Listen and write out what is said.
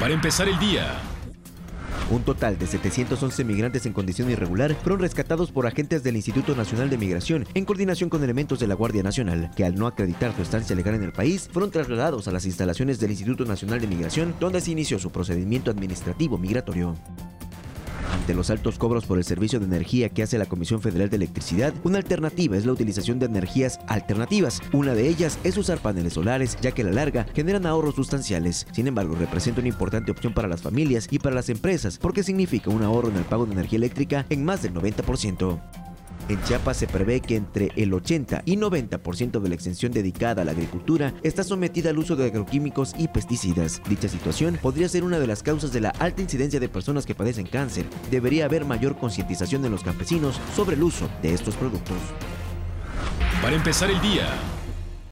Para empezar el día. Un total de 711 migrantes en condición irregular fueron rescatados por agentes del Instituto Nacional de Migración en coordinación con elementos de la Guardia Nacional, que al no acreditar su estancia legal en el país, fueron trasladados a las instalaciones del Instituto Nacional de Migración, donde se inició su procedimiento administrativo migratorio. Ante los altos cobros por el servicio de energía que hace la Comisión Federal de Electricidad, una alternativa es la utilización de energías alternativas. Una de ellas es usar paneles solares, ya que a la larga generan ahorros sustanciales. Sin embargo, representa una importante opción para las familias y para las empresas, porque significa un ahorro en el pago de energía eléctrica en más del 90%. En Chiapas se prevé que entre el 80 y 90% de la extensión dedicada a la agricultura está sometida al uso de agroquímicos y pesticidas. Dicha situación podría ser una de las causas de la alta incidencia de personas que padecen cáncer. Debería haber mayor concientización de los campesinos sobre el uso de estos productos. Para empezar el día.